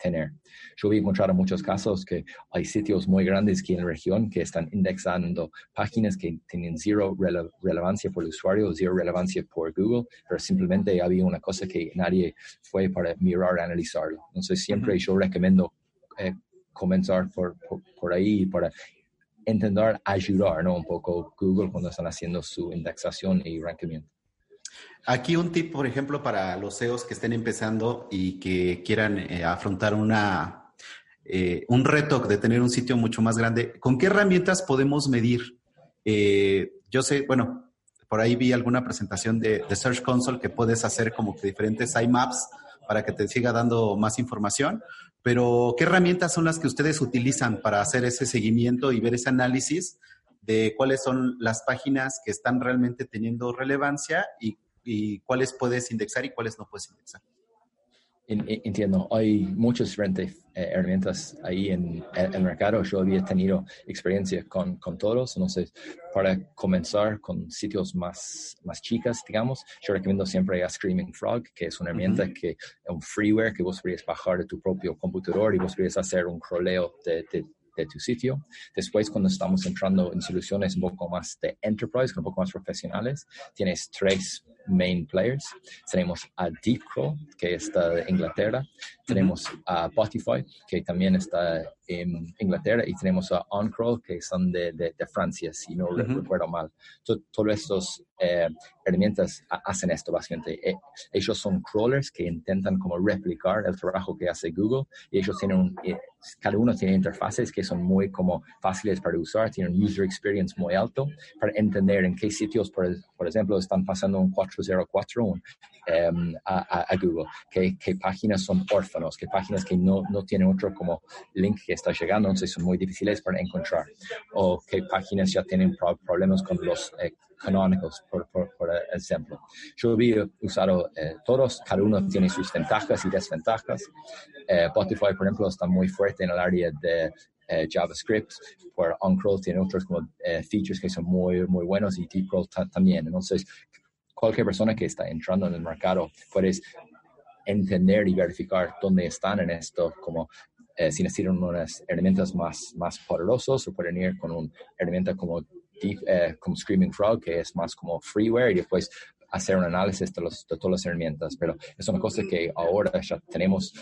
tener. Yo he encontrado muchos casos que hay sitios muy grandes aquí en la región que están indexando páginas que tienen cero relevancia por el usuario, cero relevancia por Google, pero simplemente había una cosa que nadie fue para mirar, analizarlo. Entonces siempre yo recomiendo eh, comenzar por, por, ahí para intentar ayudar ¿no? un poco Google cuando están haciendo su indexación y ranking. Aquí un tip, por ejemplo, para los CEOs que estén empezando y que quieran eh, afrontar una, eh, un reto de tener un sitio mucho más grande. ¿Con qué herramientas podemos medir? Eh, yo sé, bueno, por ahí vi alguna presentación de, Search Console que puedes hacer como que diferentes IMAPs para que te siga dando más información. Pero, ¿qué herramientas son las que ustedes utilizan para hacer ese seguimiento y ver ese análisis de cuáles son las páginas que están realmente teniendo relevancia y cuáles puedes indexar y cuáles no puedes indexar. Entiendo, hay muchas diferentes eh, herramientas ahí en, el mercado. Yo había tenido experiencia con, con, todos, entonces para comenzar con sitios más, más chicas, digamos, yo recomiendo siempre a Screaming Frog, que es una herramienta que es un freeware que vos podrías bajar de tu propio computador y vos podrías hacer un crawleo de, de de tu sitio. Después, cuando estamos entrando en soluciones un poco más de enterprise, un poco más profesionales, tienes tres main players. Tenemos a DeepCrawl, que está de Inglaterra. Tenemos a Spotify, que también está en Inglaterra. Y tenemos a OnCrawl, que son de, de, Francia, si no recuerdo mal. todos estos eh, herramientas hacen esto, básicamente. E, ellos son crawlers que intentan como replicar el trabajo que hace Google. Y ellos tienen un, eh, cada uno tiene interfaces que son muy como fáciles para usar, tienen un user experience muy alto para entender en qué sitios, por, por ejemplo, están pasando un 404 em, a, a, Google, qué, qué, páginas son órfanos, qué páginas que no, no tienen otro como link que está llegando, entonces son muy difíciles para encontrar, o qué páginas ya tienen problemas con los eh, canónicos, por, por, ejemplo. Yo había usado eh, todos, cada uno tiene sus ventajas y desventajas. Eh, Spotify, por ejemplo, está muy fuerte en el área de eh, JavaScript, por OnCrawl tiene otros como features que son muy, muy buenos y DeepCrawl también. Entonces, cualquier persona que está entrando en el mercado puedes entender y verificar dónde están en esto, como si necesitan unas herramientas más, más poderosos o pueden ir con un herramienta como eh, como Screaming Frog, que es más como freeware, y después hacer un análisis de, los, de, todas las herramientas, pero es una cosa que ahora ya tenemos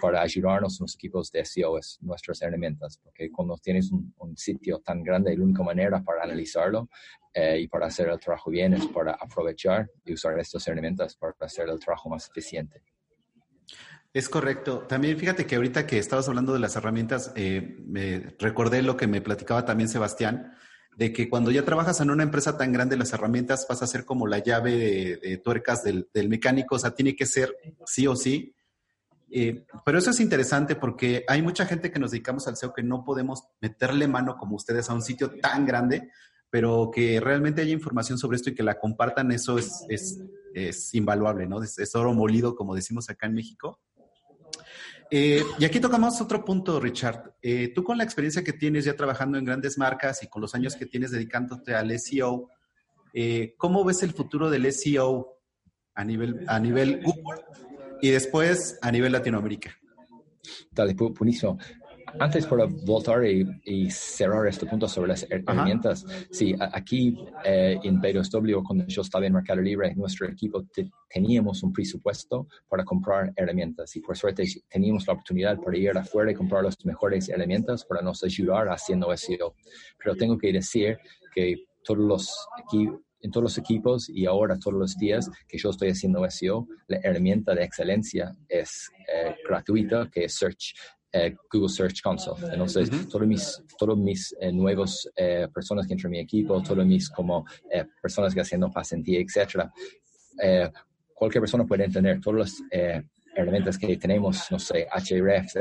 para ayudarnos los equipos de SEO, es nuestras herramientas, porque cuando tienes un, sitio tan grande, la única manera para analizarlo eh, y para hacer el trabajo bien es para aprovechar y usar estas herramientas para hacer el trabajo más eficiente. Es correcto. También fíjate que ahorita que estabas hablando de las herramientas, eh, me recordé lo que me platicaba también Sebastián, de que cuando ya trabajas en una empresa tan grande, las herramientas vas a ser como la llave de, tuercas del, mecánico, o sea, tiene que ser sí o sí. Eh, pero eso es interesante porque hay mucha gente que nos dedicamos al SEO que no podemos meterle mano como ustedes a un sitio tan grande, pero que realmente haya información sobre esto y que la compartan, eso es, es, invaluable, ¿no? es oro molido, como decimos acá en México. Eh, y aquí tocamos otro punto, Richard. Eh, tú con la experiencia que tienes ya trabajando en grandes marcas y con los años que tienes dedicándote al SEO, eh, ¿cómo ves el futuro del SEO a nivel, a nivel Google y después a nivel Latinoamérica? Dale, buenísimo. Antes por voltar y, cerrar este punto sobre las herramientas, sí, aquí eh, en BWSW, cuando yo estaba en Mercado Libre, nuestro equipo teníamos un presupuesto para comprar herramientas. Y por suerte teníamos la oportunidad para ir afuera y comprar las mejores herramientas para nos ayudar haciendo SEO. Pero tengo que decir que todos los en todos los equipos y ahora todos los días que yo estoy haciendo SEO, la herramienta de excelencia es eh, gratuita, que es Search eh, Google Search Console. Entonces, todos mis, todos mis eh, nuevos eh, personas que entran en mi equipo, todos mis como personas que haciendo pasantía, etcétera, cualquier persona puede entender todos los elementos que tenemos, no sé, Href,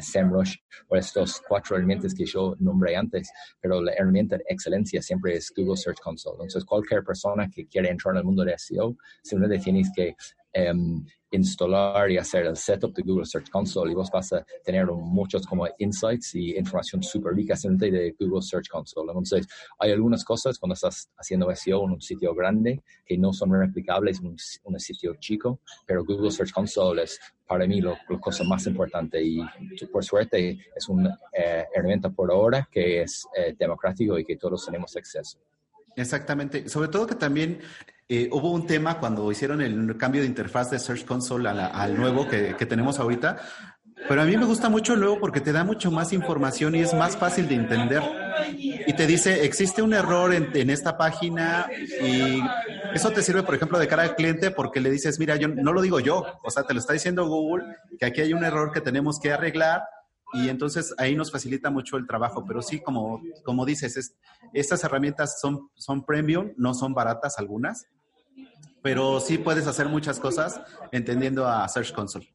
SEMrush, o estos cuatro elementos que yo nombré antes, pero la herramienta de excelencia siempre es Google Search Console. Entonces, cualquier persona que quiera entrar en el mundo de SEO, simplemente tienes que um, instalar y hacer el setup de Google Search Console y vos vas a tener muchos como insights y información súper rica de Google Search Console. Entonces, hay algunas cosas cuando estás haciendo SEO en un sitio grande que no son replicables en un, sitio chico, pero Google Search Console es para mí lo, la cosa más importante y por suerte es una eh, herramienta por ahora que es eh, democrático y que todos tenemos acceso. Exactamente. Sobre todo que también eh, hubo un tema cuando hicieron el cambio de interfaz de Search Console al nuevo que, tenemos ahorita, pero a mí me gusta mucho el nuevo porque te da mucho más información y es más fácil de entender. Y te dice, existe un error en, esta página y eso te sirve, por ejemplo, de cara al cliente porque le dices, mira, yo no lo digo yo, o sea, te lo está diciendo Google, que aquí hay un error que tenemos que arreglar y entonces ahí nos facilita mucho el trabajo, pero sí, como, como dices, estas herramientas son, son premium, no son baratas algunas, pero sí puedes hacer muchas cosas entendiendo a Search Console.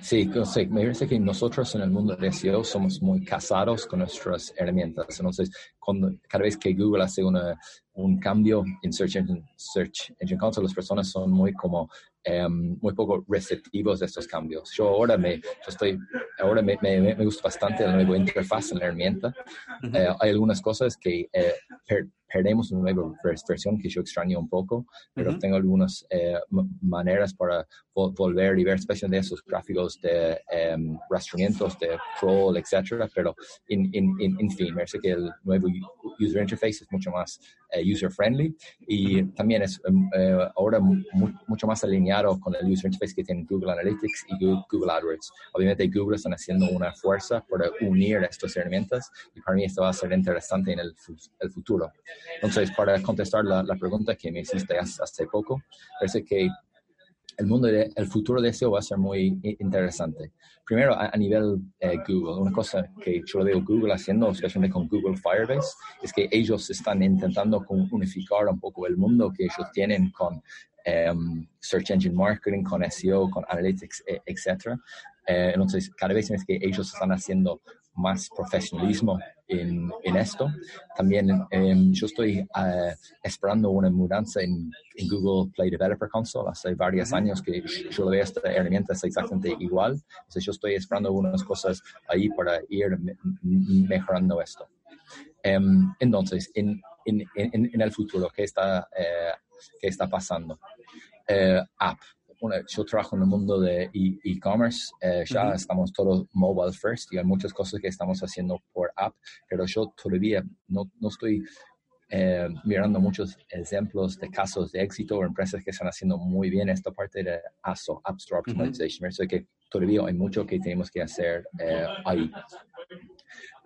Sí, me parece que nosotros en el mundo de SEO somos muy casados con nuestras herramientas. Entonces, cuando, cada vez que Google hace una, un cambio en Search Engine, Search Engine Console, las personas son muy como Em, muy poco receptivos de estos cambios. Yo ahora me, yo estoy, ahora me, me, me, gusta bastante la nueva interfaz en la herramienta. Eh, hay algunas cosas que eh, perdemos una nueva versión que yo extraño un poco, pero tengo algunas eh, maneras para volver y ver, especialmente esos gráficos de um, rastramientos de crawl, etcétera, pero en, en, en, fin, me parece que el nuevo user interface es mucho más user friendly y también es em, ahora mucho más alineado con el user interface que tiene Google Analytics y Google AdWords. Obviamente Google están haciendo una fuerza para unir estas herramientas y para mí esto va a ser interesante en el, el futuro. Entonces, para contestar la, la, pregunta que me hiciste hace poco, parece que el mundo el futuro de SEO va a ser muy interesante. Primero, a, nivel eh, Google, una cosa que yo veo Google haciendo, especialmente con Google Firebase, es que ellos están intentando unificar un poco el mundo que ellos tienen con Em, search engine marketing, con SEO, con analytics, e, etc. Eh, entonces, cada vez que ellos están haciendo más profesionalismo en, en esto. También em, yo estoy eh, esperando una mudanza en, en, Google Play Developer Console. Hace varios años que yo lo veo esta herramienta es exactamente igual. Entonces yo estoy esperando algunas cosas ahí para ir mejorando esto. Em, entonces, en, en, en, el futuro, ¿qué está eh, qué está pasando. Eh, yo trabajo en el mundo de e, e-commerce, eh, ya estamos todos mobile first y hay muchas cosas que estamos haciendo por app, pero yo todavía no, no estoy eh, mirando muchos ejemplos de casos de éxito o empresas que están haciendo muy bien esta parte de ASO, App Store Optimization. Uh que todavía hay mucho que tenemos que hacer ahí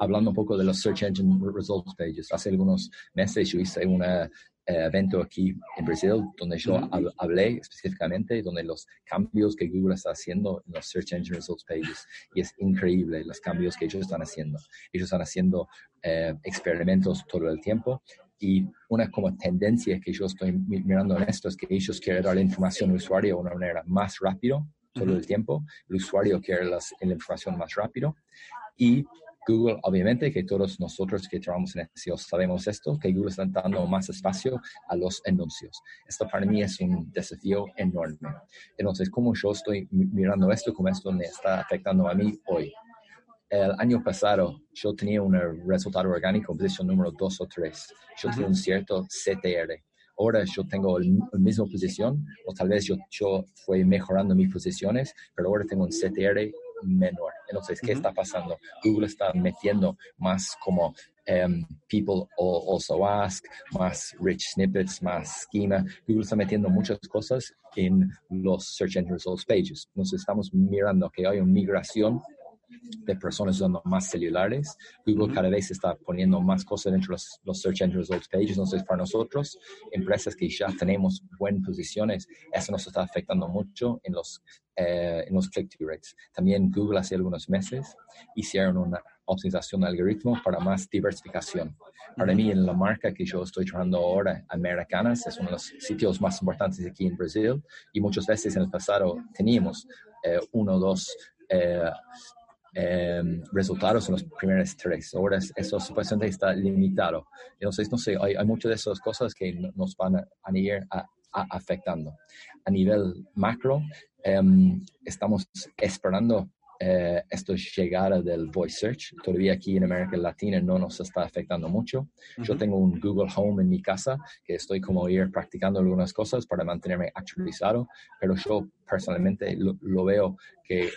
hablando un poco de los Search Engine Results Pages. Hace algunos meses yo hice una eh, evento aquí en Brasil donde yo hablé específicamente donde los cambios que Google está haciendo en los Search Engine Results Pages y es increíble los cambios que ellos están haciendo. Ellos están haciendo eh, experimentos todo el tiempo y una como tendencia que yo estoy mirando en esto es que ellos quieren dar la información al usuario de una manera más rápido todo el tiempo. El usuario quiere la información más rápido y Google, obviamente, que todos nosotros que trabajamos en SEO sabemos esto, que Google está dando más espacio a los anuncios. Esto para mí es un desafío enorme. Entonces, ¿cómo yo estoy mirando esto? ¿Cómo esto me está afectando a mí hoy? El año pasado yo tenía un resultado orgánico en posición número 2 o 3. Yo tenía un cierto CTR. Ahora yo tengo la misma posición, o tal vez yo, yo fui mejorando mis posiciones, pero ahora tengo un CTR menor. Entonces, ¿qué está pasando? Google está metiendo más como um, people also ask, más rich snippets, más schema. Google está metiendo muchas cosas en los Search Engine Results Pages. Entonces, estamos mirando que hay una migración de personas usando más celulares. Google cada vez está poniendo más cosas dentro de los, Search Engine Results Pages. Entonces, para nosotros, empresas que ya tenemos buenas posiciones, eso nos está afectando mucho en los, eh, en los click-through rates. También Google hace algunos meses hicieron una optimización de algoritmos para más diversificación. Para mí, en la marca que yo estoy trabajando ahora, Americanas, es uno de los sitios más importantes aquí en Brasil y muchas veces en el pasado teníamos eh, uno o dos eh, Em, resultados en los primeros tres horas, eso supuestamente está limitado. Entonces, no sé, hay, hay muchas de esas cosas que nos van a, ir afectando. A nivel macro, em, estamos esperando eh, esto llegada del voice search. Todavía aquí en América Latina no nos está afectando mucho. Yo tengo un Google Home en mi casa que estoy como ir practicando algunas cosas para mantenerme actualizado, pero yo personalmente lo, veo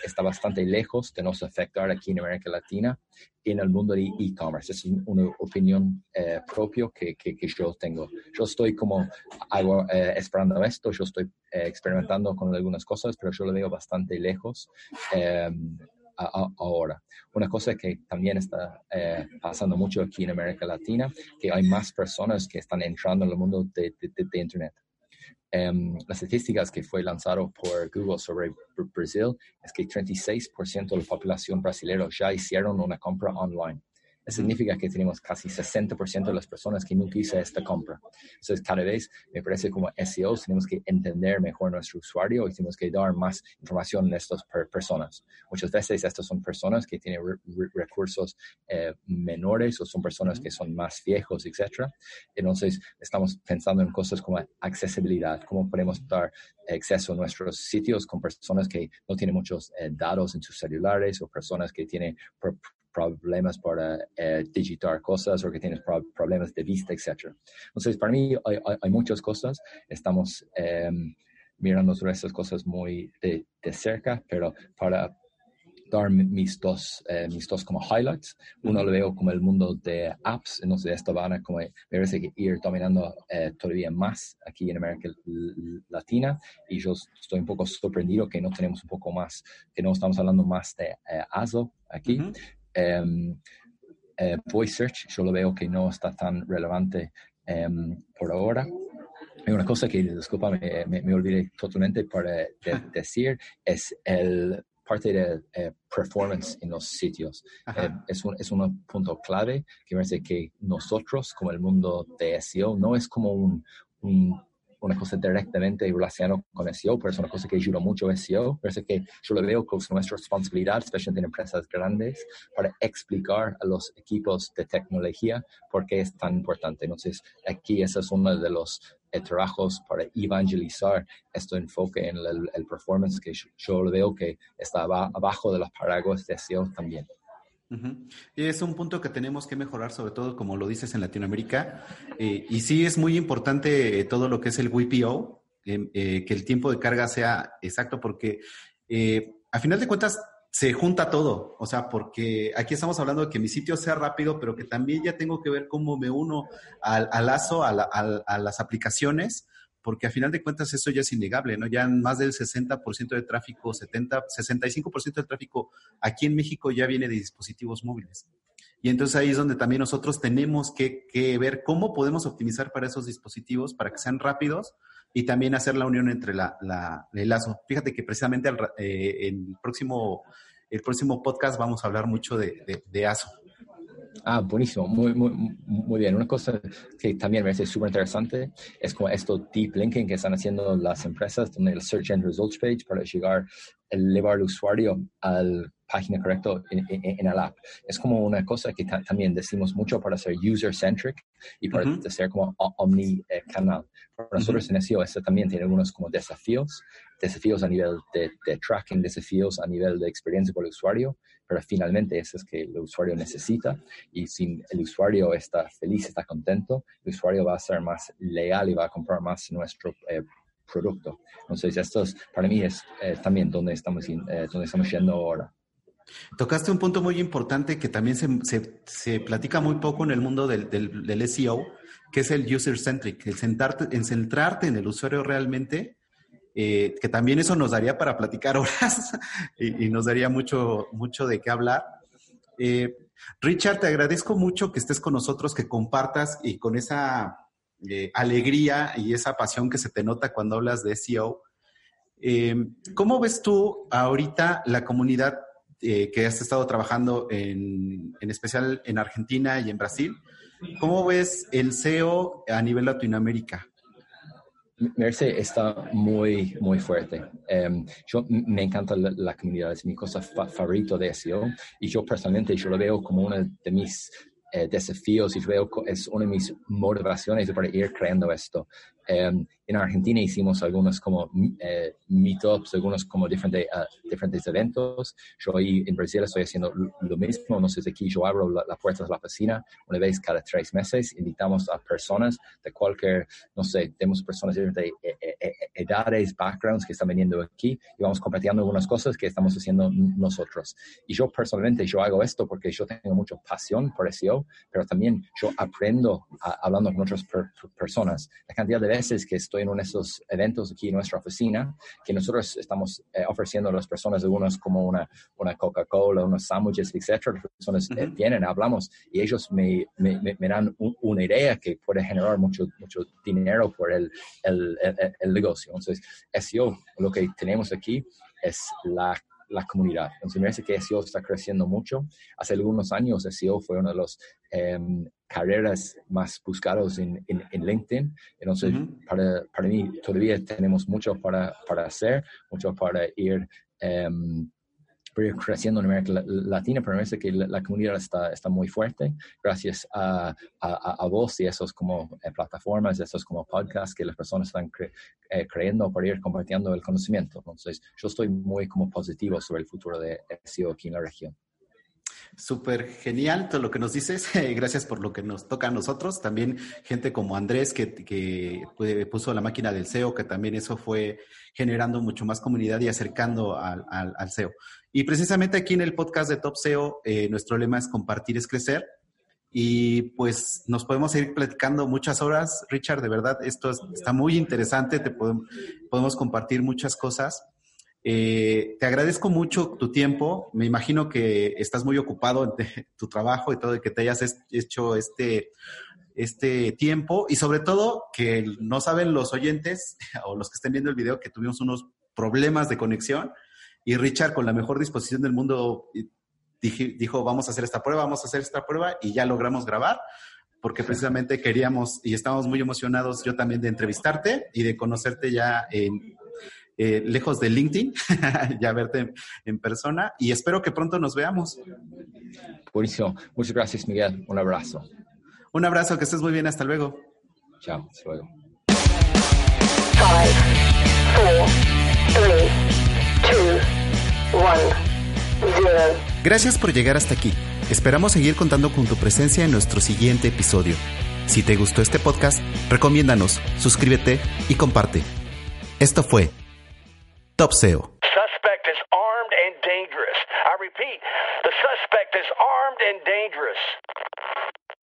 está bastante lejos de nos afectar aquí en América Latina en el mundo de e-commerce. Es una opinión eh, propia que, que, yo tengo. Yo estoy como algo, eh, esperando esto, yo estoy eh, experimentando con algunas cosas, pero yo lo veo bastante lejos. Em, ahora. Una cosa que también está eh, pasando mucho aquí en América Latina, que hay más personas que están entrando en el mundo de, de Internet. Um, las estadísticas que fue lanzado por Google sobre Brasil es que 36% de la población brasileña ya hicieron una compra online. Significa que tenemos casi 60% de las personas que nunca hizo esta compra. Entonces, cada vez me parece como SEOs tenemos que entender mejor nuestro usuario y tenemos que dar más información a estas personas. Muchas veces estas son personas que tienen recursos eh, menores o son personas que son más viejos, etc. Entonces, estamos pensando en cosas como accesibilidad, cómo podemos dar acceso a nuestros sitios con personas que no tienen muchos eh, datos en sus celulares o personas que tienen problemas para eh, digitar cosas o que tienes problemas de vista, etc. Entonces, para mí hay, muchas cosas. Estamos em, mirando estas cosas muy de, cerca, pero para dar mis dos, eh, mis dos como highlights. Uno lo veo como el mundo de apps, entonces esto van a como, me parece que ir dominando eh, todavía más aquí en América Latina y yo estoy un poco sorprendido que no tenemos un poco más, que no estamos hablando más de ASO aquí, Em, eh, voice search, yo lo veo que no está tan relevante em, por ahora. Hay una cosa que, disculpa, me, me, olvidé totalmente para [LAUGHS] decir, es el parte de eh, performance en los sitios. Eh, es, un, es un punto clave que me parece que nosotros, como el mundo de SEO, no es como un, un una cosa directamente relacionada con SEO, pero es una cosa que ayuda mucho a SEO. Parece que yo lo veo como nuestra responsabilidad, especialmente en empresas grandes, para explicar a los equipos de tecnología por qué es tan importante. Entonces, aquí ese es uno de los eh, trabajos para evangelizar este enfoque en el, performance que yo, yo, veo que está abajo de los paraguas de SEO también. Es un punto que tenemos que mejorar, sobre todo como lo dices en Latinoamérica. Eh, y sí es muy importante eh, todo lo que es el WPO, eh, que el tiempo de carga sea exacto, porque a final de cuentas se junta todo. O sea, porque aquí estamos hablando de que mi sitio sea rápido, pero que también ya tengo que ver cómo me uno al, lazo, a, a las aplicaciones porque a final de cuentas eso ya es innegable, ¿no? Ya más del 60% de tráfico, 70, 65% del tráfico aquí en México ya viene de dispositivos móviles. Y entonces ahí es donde también nosotros tenemos que, ver cómo podemos optimizar para esos dispositivos para que sean rápidos y también hacer la unión entre la, el lazo. Fíjate que precisamente eh, en el próximo, el próximo podcast vamos a hablar mucho de, de ASO. Ah, buenísimo, muy, muy, muy bien. Una cosa que también me parece súper interesante es como esto deep linking que están haciendo las empresas, donde el Search Engine Results Page para llegar, elevar al usuario a la página correcta en, en, el app. Es como una cosa que también decimos mucho para ser user-centric y para ser como omni-canal. Para nosotros en SEO, eso también tiene algunos como desafíos, desafíos a nivel de, de tracking, desafíos a nivel de experiencia por el usuario, pero finalmente eso es que el usuario necesita y si el usuario está feliz, está contento, el usuario va a ser más leal y va a comprar más nuestro eh, producto. Entonces, esto es, para mí es eh, también donde estamos, eh, donde estamos yendo ahora. Tocaste un punto muy importante que también se, se, se platica muy poco en el mundo del, del, del SEO, que es el user-centric, el, sentarte, en centrarte en el usuario realmente eh, que también eso nos daría para platicar [LAUGHS] horas y, nos daría mucho, mucho de qué hablar. Eh, Richard, te agradezco mucho que estés con nosotros, que compartas y con esa eh, alegría y esa pasión que se te nota cuando hablas de SEO. ¿Cómo ves tú ahorita la comunidad que has estado trabajando en, en especial en Argentina y en Brasil? ¿Cómo ves el SEO a nivel Latinoamérica? Merce está muy, muy fuerte. Em, yo me encanta la, comunidad, es mi cosa favorita de SEO y yo personalmente yo lo veo como una de mis eh, desafíos y es una de mis motivaciones para ir creando esto. Em, en Argentina hicimos algunos como eh, meetups, algunos como diferentes, ah, diferentes eventos. Yo ahí en Brasil estoy haciendo lo mismo. No sé si aquí yo abro la, puerta de la oficina una vez cada tres meses. Invitamos a personas de cualquier, no sé, tenemos personas de, de, eh, eh, edades, backgrounds que están viniendo aquí y vamos compartiendo algunas cosas que estamos haciendo nosotros. Y yo personalmente, yo hago esto porque yo tengo mucha pasión por SEO, pero también yo aprendo hablando con otras personas. La cantidad de veces que estoy en uno de esos eventos aquí en nuestra oficina, que nosotros estamos eh, ofreciendo a las personas algunos como una, una Coca-Cola, unos sándwiches, etcétera. Las personas eh, vienen, hablamos y ellos me, me, me dan una idea que puede generar mucho, mucho dinero por el, el, el, negocio. Entonces, SEO, lo que tenemos aquí es la la comunidad. Entonces, me parece que SEO está creciendo mucho. Hace algunos años, SEO fue uno de los em, carreras más buscados en, en, LinkedIn. Entonces, para, para, mí todavía tenemos mucho para, para hacer, mucho para ir, um, ir creciendo en América Latina, pero me parece que la, comunidad está, está muy fuerte gracias a, a, a vos y esos como eh, plataformas, esos como podcasts que las personas están eh, creyendo para ir compartiendo el conocimiento. Entonces, yo estoy muy como positivo sobre el futuro de SEO aquí en la región. Súper genial todo lo que nos dices. [LAUGHS] Gracias por lo que nos toca a nosotros. También gente como Andrés que, que, puso la máquina del SEO, que también eso fue generando mucho más comunidad y acercando al, al, SEO. Y precisamente aquí en el podcast de Top SEO, eh, nuestro lema es compartir es crecer. Y pues nos podemos ir platicando muchas horas. Richard, de verdad, esto está muy interesante. Te podemos, podemos compartir muchas cosas. Eh, te agradezco mucho tu tiempo. Me imagino que estás muy ocupado en [LAUGHS] tu trabajo y todo, y que te hayas hecho este, este tiempo. Y sobre todo, que no saben los oyentes [LAUGHS] o los que estén viendo el video que tuvimos unos problemas de conexión. Y Richard, con la mejor disposición del mundo, dijo, vamos a hacer esta prueba, vamos a hacer esta prueba, y ya logramos grabar porque precisamente queríamos y estamos muy emocionados yo también de entrevistarte y de conocerte ya en, eh, lejos de LinkedIn, [LAUGHS] ya verte en persona y espero que pronto nos veamos. Buenísimo. Muchas gracias, Miguel. Un abrazo. Un abrazo, que estés muy bien. Hasta luego. Chao, hasta luego. Gracias por llegar hasta aquí. Esperamos seguir contando con tu presencia en nuestro siguiente episodio. Si te gustó este podcast, recomiéndanos, suscríbete y comparte. Esto fue Top SEO. Suspect is armed and dangerous. I repeat, the suspect is armed and dangerous.